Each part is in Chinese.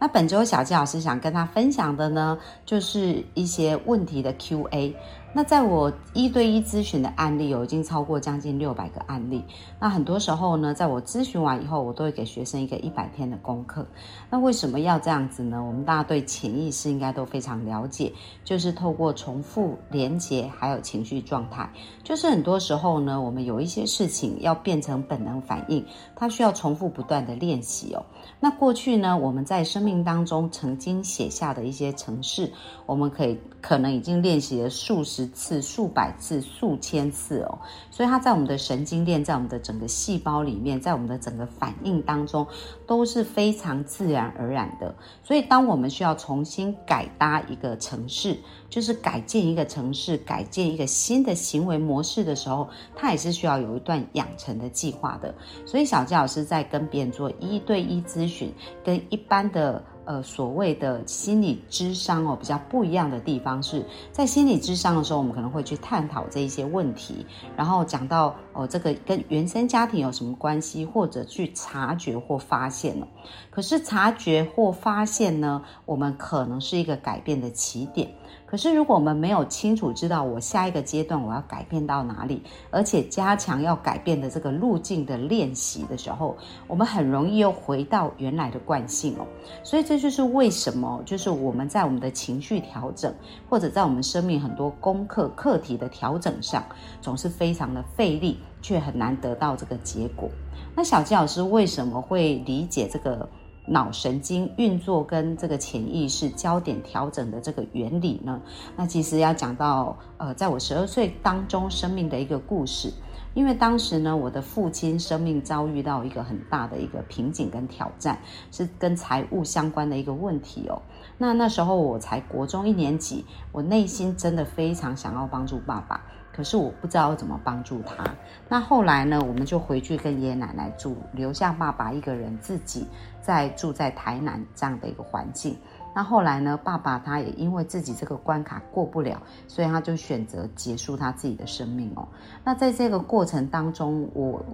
那本周小纪老师想跟他分享的呢，就是一些问题的 Q&A。那在我一对一咨询的案例有已经超过将近六百个案例。那很多时候呢，在我咨询完以后，我都会给学生一个一百天的功课。那为什么要这样子呢？我们大家对潜意识应该都非常了解，就是透过重复、连接，还有情绪状态，就是很多时候呢，我们有一些事情要变成本能反应，它需要重复不断的练习哦。那过去呢，我们在生命当中曾经写下的一些程式，我们可以可能已经练习了数十。十次、数百次、数千次哦，所以它在我们的神经链，在我们的整个细胞里面，在我们的整个反应当中都是非常自然而然的。所以，当我们需要重新改搭一个城市，就是改建一个城市、改建一个新的行为模式的时候，它也是需要有一段养成的计划的。所以，小纪老师在跟别人做一对一咨询，跟一般的。呃，所谓的心理智商哦，比较不一样的地方是在心理智商的时候，我们可能会去探讨这一些问题，然后讲到哦，这个跟原生家庭有什么关系，或者去察觉或发现了。可是察觉或发现呢，我们可能是一个改变的起点。可是，如果我们没有清楚知道我下一个阶段我要改变到哪里，而且加强要改变的这个路径的练习的时候，我们很容易又回到原来的惯性哦。所以这就是为什么，就是我们在我们的情绪调整，或者在我们生命很多功课课题的调整上，总是非常的费力，却很难得到这个结果。那小吉老师为什么会理解这个？脑神经运作跟这个潜意识焦点调整的这个原理呢？那其实要讲到，呃，在我十二岁当中生命的一个故事。因为当时呢，我的父亲生命遭遇到一个很大的一个瓶颈跟挑战，是跟财务相关的一个问题哦。那那时候我才国中一年级，我内心真的非常想要帮助爸爸。可是我不知道怎么帮助他。那后来呢，我们就回去跟爷爷奶奶住，留下爸爸一个人自己在住在台南这样的一个环境。那后来呢，爸爸他也因为自己这个关卡过不了，所以他就选择结束他自己的生命哦。那在这个过程当中，我。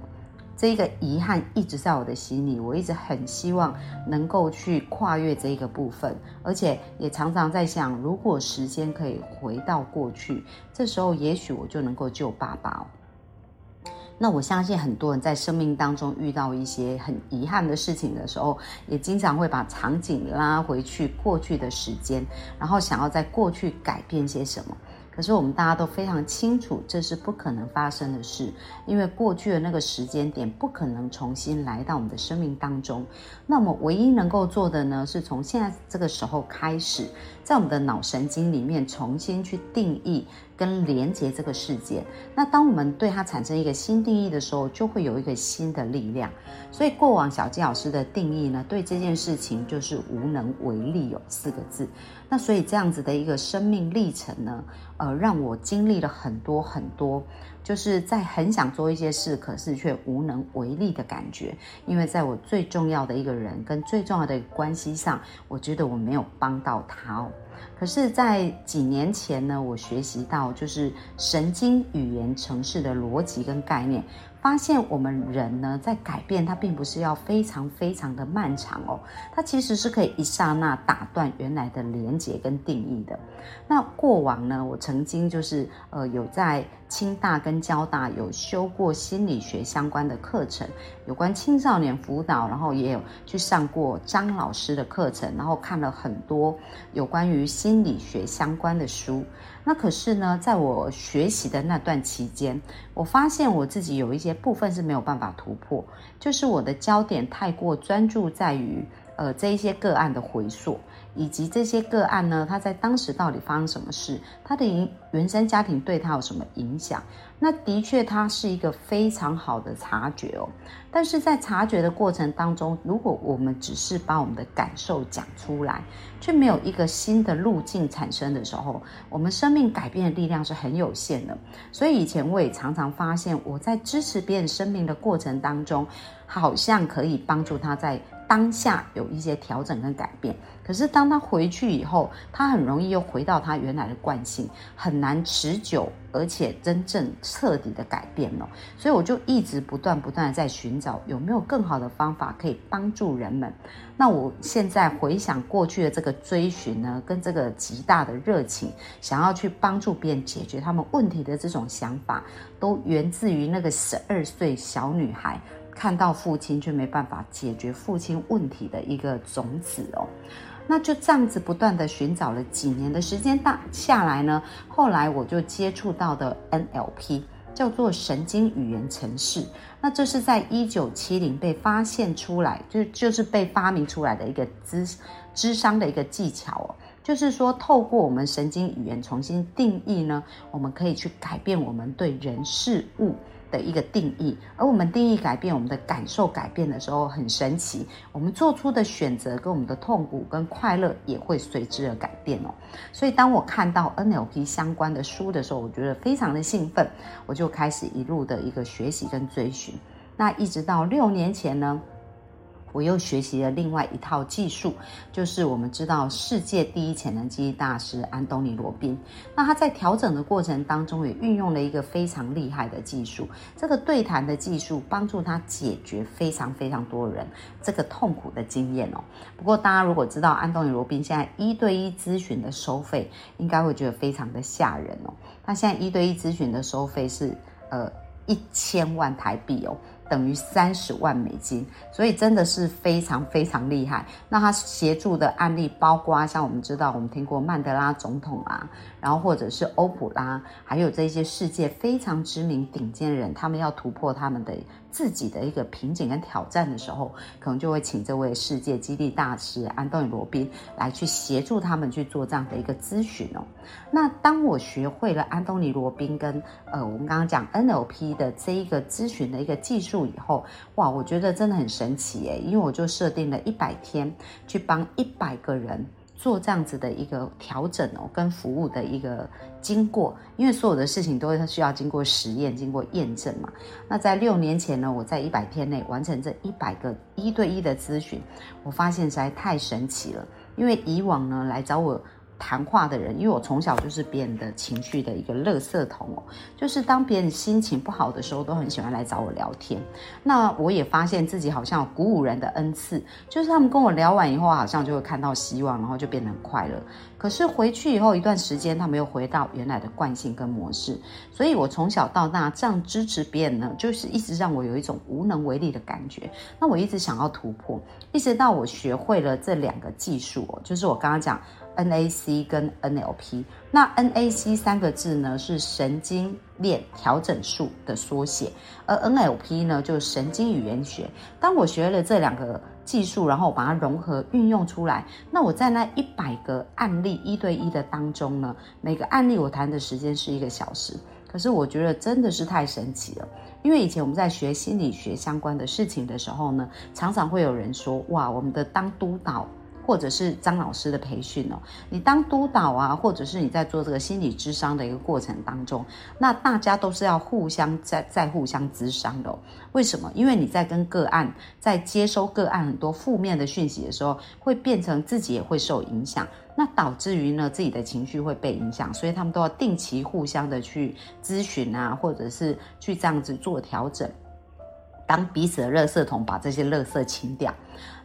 这个遗憾一直在我的心里，我一直很希望能够去跨越这一个部分，而且也常常在想，如果时间可以回到过去，这时候也许我就能够救爸爸。那我相信很多人在生命当中遇到一些很遗憾的事情的时候，也经常会把场景拉回去过去的时间，然后想要在过去改变些什么。可是我们大家都非常清楚，这是不可能发生的事，因为过去的那个时间点不可能重新来到我们的生命当中。那么唯一能够做的呢，是从现在这个时候开始，在我们的脑神经里面重新去定义。跟连接这个世界，那当我们对它产生一个新定义的时候，就会有一个新的力量。所以过往小纪老师的定义呢，对这件事情就是无能为力有四个字。那所以这样子的一个生命历程呢，呃，让我经历了很多很多，就是在很想做一些事，可是却无能为力的感觉。因为在我最重要的一个人跟最重要的关系上，我觉得我没有帮到他哦。可是，在几年前呢，我学习到就是神经语言城市的逻辑跟概念。发现我们人呢，在改变它，并不是要非常非常的漫长哦，它其实是可以一刹那打断原来的连接跟定义的。那过往呢，我曾经就是呃有在清大跟交大有修过心理学相关的课程，有关青少年辅导，然后也有去上过张老师的课程，然后看了很多有关于心理学相关的书。那可是呢，在我学习的那段期间，我发现我自己有一些部分是没有办法突破，就是我的焦点太过专注在于呃这一些个案的回溯。以及这些个案呢，他在当时到底发生什么事？他的原原生家庭对他有什么影响？那的确，他是一个非常好的察觉哦。但是在察觉的过程当中，如果我们只是把我们的感受讲出来，却没有一个新的路径产生的时候，我们生命改变的力量是很有限的。所以以前我也常常发现，我在支持别人生命的过程当中，好像可以帮助他在。当下有一些调整跟改变，可是当他回去以后，他很容易又回到他原来的惯性，很难持久，而且真正彻底的改变了。所以我就一直不断不断的在寻找有没有更好的方法可以帮助人们。那我现在回想过去的这个追寻呢，跟这个极大的热情，想要去帮助别人解决他们问题的这种想法，都源自于那个十二岁小女孩。看到父亲却没办法解决父亲问题的一个种子哦，那就这样子不断的寻找了几年的时间大下来呢，后来我就接触到的 NLP 叫做神经语言程式，那这是在一九七零被发现出来，就就是被发明出来的一个智智商的一个技巧哦，就是说透过我们神经语言重新定义呢，我们可以去改变我们对人事物。的一个定义，而我们定义改变，我们的感受改变的时候，很神奇，我们做出的选择跟我们的痛苦跟快乐也会随之而改变哦。所以当我看到 NLP 相关的书的时候，我觉得非常的兴奋，我就开始一路的一个学习跟追寻。那一直到六年前呢。我又学习了另外一套技术，就是我们知道世界第一潜能记忆大师安东尼罗宾。那他在调整的过程当中，也运用了一个非常厉害的技术，这个对谈的技术帮助他解决非常非常多人这个痛苦的经验哦。不过大家如果知道安东尼罗宾现在一对一咨询的收费，应该会觉得非常的吓人哦。他现在一对一咨询的收费是呃一千万台币哦。等于三十万美金，所以真的是非常非常厉害。那他协助的案例包括像我们知道，我们听过曼德拉总统啊，然后或者是欧普拉，还有这些世界非常知名顶尖人，他们要突破他们的。自己的一个瓶颈跟挑战的时候，可能就会请这位世界激励大师安东尼罗宾来去协助他们去做这样的一个咨询哦。那当我学会了安东尼罗宾跟呃我们刚刚讲 NLP 的这一个咨询的一个技术以后，哇，我觉得真的很神奇诶，因为我就设定了一百天去帮一百个人。做这样子的一个调整哦，跟服务的一个经过，因为所有的事情都需要经过实验、经过验证嘛。那在六年前呢，我在一百天内完成这一百个一对一的咨询，我发现实在太神奇了。因为以往呢来找我。谈话的人，因为我从小就是别人的情绪的一个垃圾桶哦，就是当别人心情不好的时候，都很喜欢来找我聊天。那我也发现自己好像有鼓舞人的恩赐，就是他们跟我聊完以后，好像就会看到希望，然后就变得快乐。可是回去以后一段时间，他们又回到原来的惯性跟模式。所以我从小到大这样支持别人呢，就是一直让我有一种无能为力的感觉。那我一直想要突破，一直到我学会了这两个技术哦，就是我刚刚讲。NAC 跟 NLP，那 NAC 三个字呢是神经链调整术的缩写，而 NLP 呢就是神经语言学。当我学了这两个技术，然后把它融合运用出来，那我在那一百个案例一对一的当中呢，每个案例我谈的时间是一个小时，可是我觉得真的是太神奇了。因为以前我们在学心理学相关的事情的时候呢，常常会有人说，哇，我们的当督导。或者是张老师的培训哦，你当督导啊，或者是你在做这个心理智商的一个过程当中，那大家都是要互相在在互相咨商的。为什么？因为你在跟个案在接收个案很多负面的讯息的时候，会变成自己也会受影响，那导致于呢自己的情绪会被影响，所以他们都要定期互相的去咨询啊，或者是去这样子做调整。当彼此的垃圾桶把这些垃圾清掉，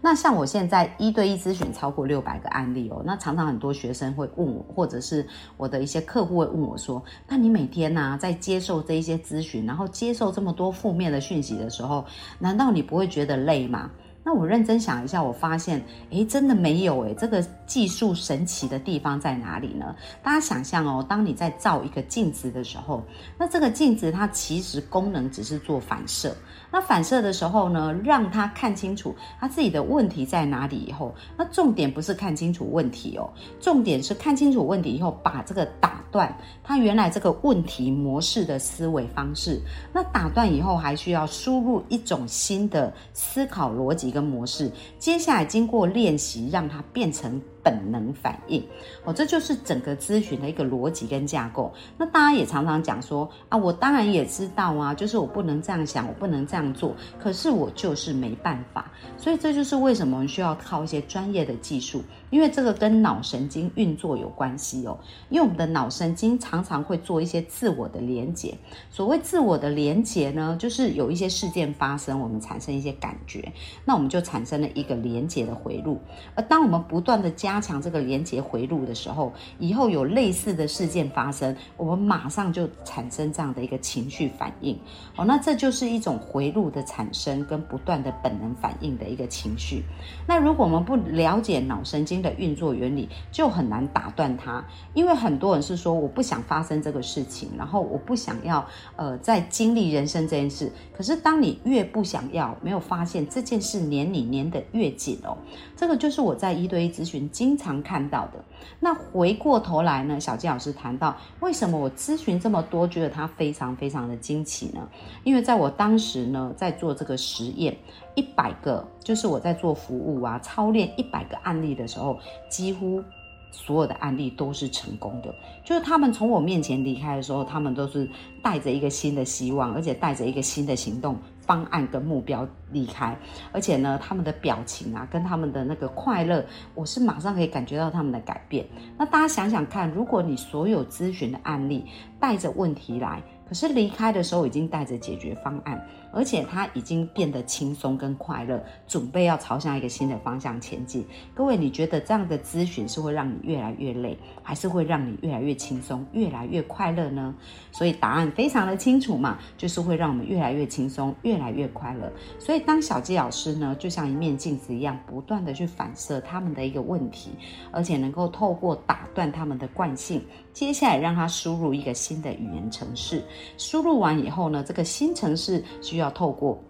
那像我现在一对一咨询超过六百个案例哦，那常常很多学生会问我，或者是我的一些客户会问我说：“那你每天呢在接受这一些咨询，然后接受这么多负面的讯息的时候，难道你不会觉得累吗？”那我认真想一下，我发现，诶，真的没有诶，这个技术神奇的地方在哪里呢？大家想象哦，当你在照一个镜子的时候，那这个镜子它其实功能只是做反射。那反射的时候呢，让他看清楚他自己的问题在哪里以后，那重点不是看清楚问题哦，重点是看清楚问题以后，把这个打断他原来这个问题模式的思维方式。那打断以后，还需要输入一种新的思考逻辑跟模式。接下来经过练习，让它变成。本能反应，哦，这就是整个咨询的一个逻辑跟架构。那大家也常常讲说啊，我当然也知道啊，就是我不能这样想，我不能这样做，可是我就是没办法。所以这就是为什么我们需要靠一些专业的技术，因为这个跟脑神经运作有关系哦。因为我们的脑神经常常会做一些自我的连接。所谓自我的连接呢，就是有一些事件发生，我们产生一些感觉，那我们就产生了一个连接的回路。而当我们不断的加强这个连接回路的时候，以后有类似的事件发生，我们马上就产生这样的一个情绪反应。哦，那这就是一种回路的产生跟不断的本能反应的一个情绪。那如果我们不了解脑神经的运作原理，就很难打断它。因为很多人是说我不想发生这个事情，然后我不想要呃再经历人生这件事。可是当你越不想要，没有发现这件事黏你黏得越紧哦。这个就是我在一对一咨询。经常看到的，那回过头来呢？小纪老师谈到，为什么我咨询这么多，觉得他非常非常的惊奇呢？因为在我当时呢，在做这个实验，一百个就是我在做服务啊，操练一百个案例的时候，几乎所有的案例都是成功的。就是他们从我面前离开的时候，他们都是带着一个新的希望，而且带着一个新的行动。方案跟目标离开，而且呢，他们的表情啊，跟他们的那个快乐，我是马上可以感觉到他们的改变。那大家想想看，如果你所有咨询的案例带着问题来。可是离开的时候已经带着解决方案，而且他已经变得轻松跟快乐，准备要朝向一个新的方向前进。各位，你觉得这样的咨询是会让你越来越累，还是会让你越来越轻松、越来越快乐呢？所以答案非常的清楚嘛，就是会让我们越来越轻松、越来越快乐。所以当小鸡老师呢，就像一面镜子一样，不断的去反射他们的一个问题，而且能够透过打断他们的惯性，接下来让他输入一个新的语言程式。输入完以后呢，这个新程式需要要透过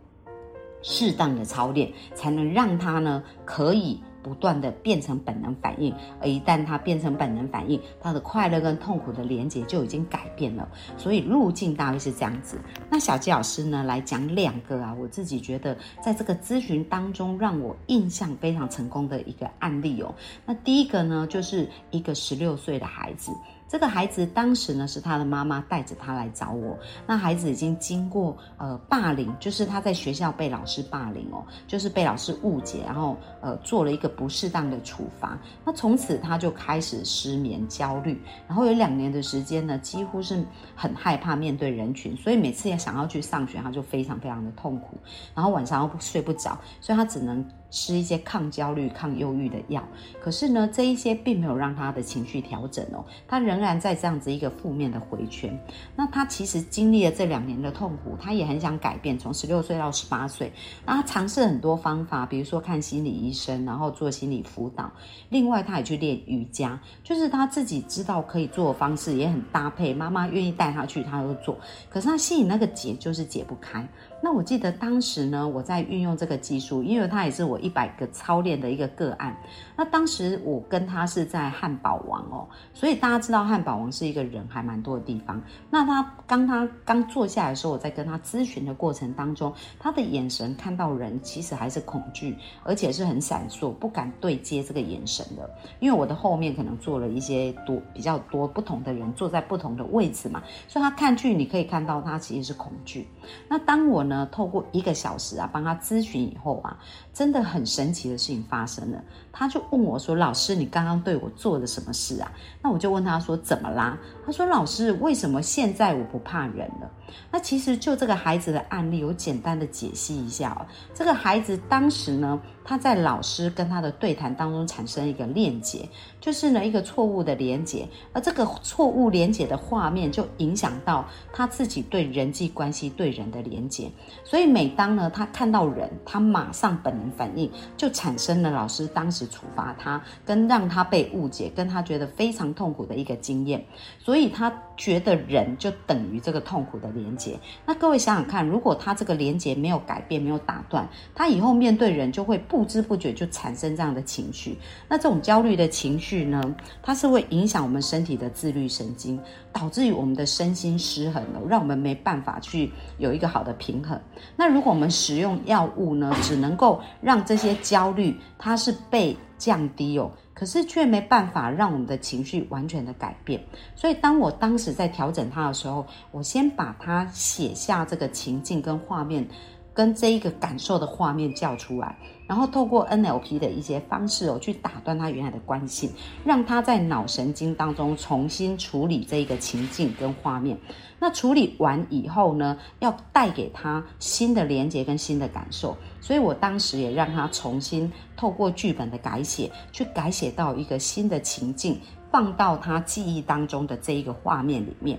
适当的操练，才能让它呢可以不断的变成本能反应。而一旦它变成本能反应，它的快乐跟痛苦的连接就已经改变了。所以路径大约是这样子。那小鸡老师呢来讲两个啊，我自己觉得在这个咨询当中让我印象非常成功的一个案例哦。那第一个呢，就是一个十六岁的孩子。这个孩子当时呢是他的妈妈带着他来找我。那孩子已经经过呃霸凌，就是他在学校被老师霸凌哦，就是被老师误解，然后呃做了一个不适当的处罚。那从此他就开始失眠、焦虑，然后有两年的时间呢，几乎是很害怕面对人群，所以每次也想要去上学，他就非常非常的痛苦，然后晚上又睡不着，所以他只能。吃一些抗焦虑、抗忧郁的药，可是呢，这一些并没有让他的情绪调整哦，他仍然在这样子一个负面的回圈。那他其实经历了这两年的痛苦，他也很想改变，从十六岁到十八岁，那他尝试很多方法，比如说看心理医生，然后做心理辅导，另外他也去练瑜伽，就是他自己知道可以做的方式，也很搭配，妈妈愿意带他去，他都做，可是他心里那个结就是解不开。那我记得当时呢，我在运用这个技术，因为他也是我一百个操练的一个个案。那当时我跟他是在汉堡王哦，所以大家知道汉堡王是一个人还蛮多的地方。那他刚他刚坐下来的时候，我在跟他咨询的过程当中，他的眼神看到人其实还是恐惧，而且是很闪烁，不敢对接这个眼神的。因为我的后面可能坐了一些多比较多不同的人，坐在不同的位置嘛，所以他看去你可以看到他其实是恐惧。那当我呢，透过一个小时啊，帮他咨询以后啊，真的很神奇的事情发生了。他就问我说：“老师，你刚刚对我做了什么事啊？”那我就问他说：“怎么啦？”他说：“老师，为什么现在我不怕人了？”那其实就这个孩子的案例，我简单的解析一下哦。这个孩子当时呢，他在老师跟他的对谈当中产生一个链接，就是呢一个错误的连接，而这个错误连接的画面就影响到他自己对人际关系、对人的连接。所以每当呢他看到人，他马上本能反应就产生了老师当时处罚他，跟让他被误解，跟他觉得非常痛苦的一个经验。所以他觉得人就等于这个痛苦的连接。那各位想想看，如果他这个连接没有改变、没有打断，他以后面对人就会不知不觉就产生这样的情绪。那这种焦虑的情绪呢，它是会影响我们身体的自律神经，导致于我们的身心失衡了，让我们没办法去有一个好的平衡。那如果我们使用药物呢，只能够让这些焦虑它是被降低哦。可是却没办法让我们的情绪完全的改变，所以当我当时在调整它的时候，我先把它写下这个情境跟画面，跟这一个感受的画面叫出来。然后透过 NLP 的一些方式哦，去打断他原来的惯性，让他在脑神经当中重新处理这一个情境跟画面。那处理完以后呢，要带给他新的连接跟新的感受。所以我当时也让他重新透过剧本的改写，去改写到一个新的情境，放到他记忆当中的这一个画面里面。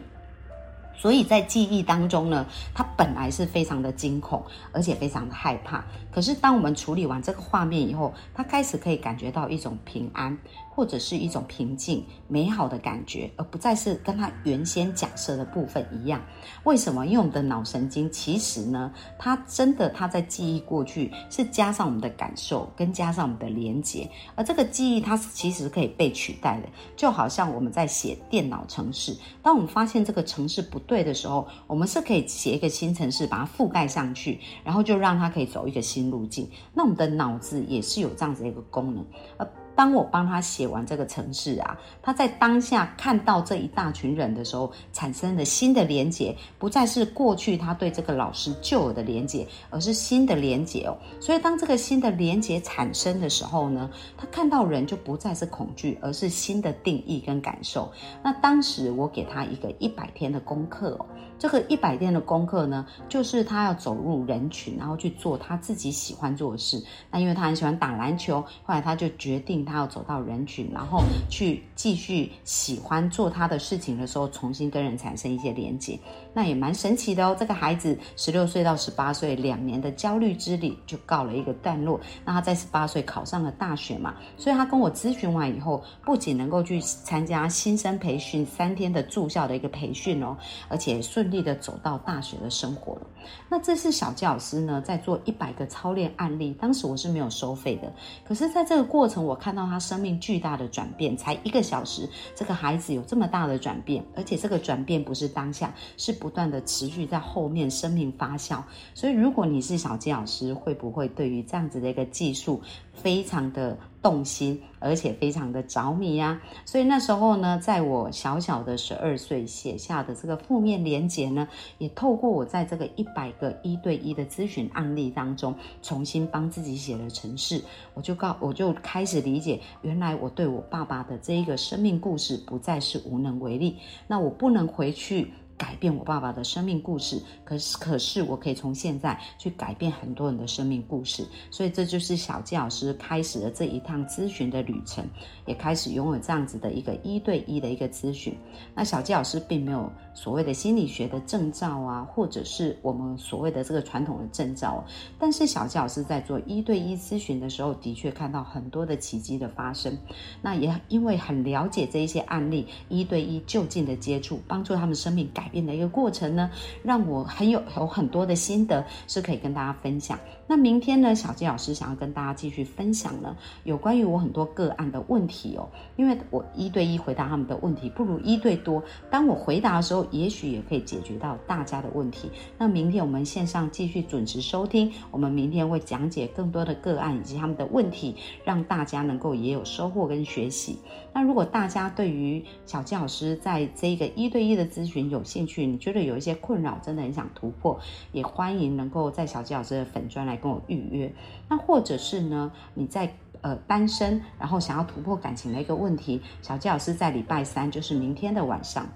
所以在记忆当中呢，他本来是非常的惊恐，而且非常的害怕。可是当我们处理完这个画面以后，他开始可以感觉到一种平安。或者是一种平静、美好的感觉，而不再是跟他原先假设的部分一样。为什么？因为我们的脑神经其实呢，它真的它在记忆过去是加上我们的感受，跟加上我们的连接，而这个记忆它是其实可以被取代的。就好像我们在写电脑程式，当我们发现这个程式不对的时候，我们是可以写一个新程式，把它覆盖上去，然后就让它可以走一个新路径。那我们的脑子也是有这样子的一个功能，而。当我帮他写完这个程式啊，他在当下看到这一大群人的时候，产生了新的连结，不再是过去他对这个老师旧有的连结，而是新的连结哦。所以当这个新的连结产生的时候呢，他看到人就不再是恐惧，而是新的定义跟感受。那当时我给他一个一百天的功课哦。这个一百天的功课呢，就是他要走入人群，然后去做他自己喜欢做的事。那因为他很喜欢打篮球，后来他就决定他要走到人群，然后去继续喜欢做他的事情的时候，重新跟人产生一些连接。那也蛮神奇的哦。这个孩子十六岁到十八岁两年的焦虑之旅就告了一个段落。那他在十八岁考上了大学嘛，所以他跟我咨询完以后，不仅能够去参加新生培训三天的住校的一个培训哦，而且顺。力的走到大学的生活了。那这是小教师呢，在做一百个操练案例。当时我是没有收费的，可是在这个过程，我看到他生命巨大的转变。才一个小时，这个孩子有这么大的转变，而且这个转变不是当下，是不断的持续在后面生命发酵。所以，如果你是小教师，会不会对于这样子的一个技术？非常的动心，而且非常的着迷呀。所以那时候呢，在我小小的十二岁写下的这个负面连结呢，也透过我在这个一百个一对一的咨询案例当中，重新帮自己写了程式，我就告我就开始理解，原来我对我爸爸的这一个生命故事不再是无能为力，那我不能回去。改变我爸爸的生命故事，可是可是我可以从现在去改变很多人的生命故事，所以这就是小纪老师开始了这一趟咨询的旅程，也开始拥有这样子的一个一对一的一个咨询。那小纪老师并没有所谓的心理学的证照啊，或者是我们所谓的这个传统的证照，但是小吉老师在做一对一咨询的时候，的确看到很多的奇迹的发生。那也因为很了解这一些案例，一对一就近的接触，帮助他们生命改。变的一个过程呢，让我很有有很多的心得是可以跟大家分享。那明天呢，小吉老师想要跟大家继续分享呢，有关于我很多个案的问题哦。因为我一对一回答他们的问题，不如一对多。当我回答的时候，也许也可以解决到大家的问题。那明天我们线上继续准时收听，我们明天会讲解更多的个案以及他们的问题，让大家能够也有收获跟学习。那如果大家对于小杰老师在这个一对一的咨询有兴趣，你觉得有一些困扰，真的很想突破，也欢迎能够在小杰老师的粉专来跟我预约。那或者是呢，你在呃单身，然后想要突破感情的一个问题，小杰老师在礼拜三，就是明天的晚上。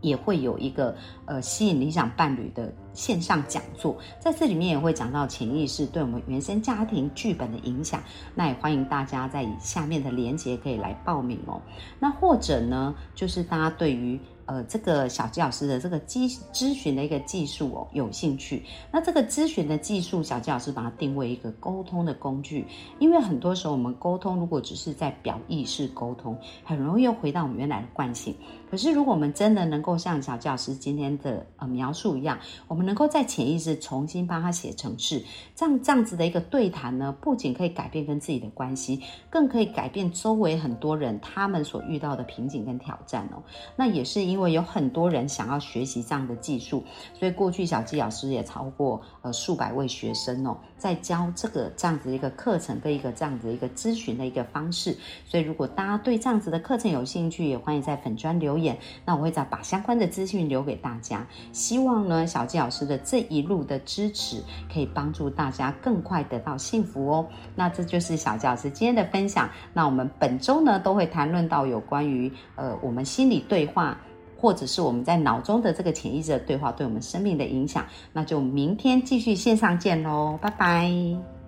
也会有一个呃吸引理想伴侣的线上讲座，在这里面也会讲到潜意识对我们原生家庭剧本的影响。那也欢迎大家在下面的链接可以来报名哦。那或者呢，就是大家对于呃，这个小纪老师的这个咨咨询的一个技术哦，有兴趣？那这个咨询的技术，小纪老师把它定位一个沟通的工具，因为很多时候我们沟通如果只是在表意识沟通，很容易又回到我们原来的惯性。可是如果我们真的能够像小纪老师今天的呃描述一样，我们能够在潜意识重新帮他写程式，这样这样子的一个对谈呢，不仅可以改变跟自己的关系，更可以改变周围很多人他们所遇到的瓶颈跟挑战哦。那也是因。因为有很多人想要学习这样的技术，所以过去小纪老师也超过呃数百位学生哦，在教这个这样子一个课程跟一个这样子一个咨询的一个方式。所以如果大家对这样子的课程有兴趣，也欢迎在粉砖留言，那我会再把相关的资讯留给大家。希望呢小纪老师的这一路的支持，可以帮助大家更快得到幸福哦。那这就是小纪老师今天的分享。那我们本周呢都会谈论到有关于呃我们心理对话。或者是我们在脑中的这个潜意识的对话对我们生命的影响，那就明天继续线上见喽，拜拜。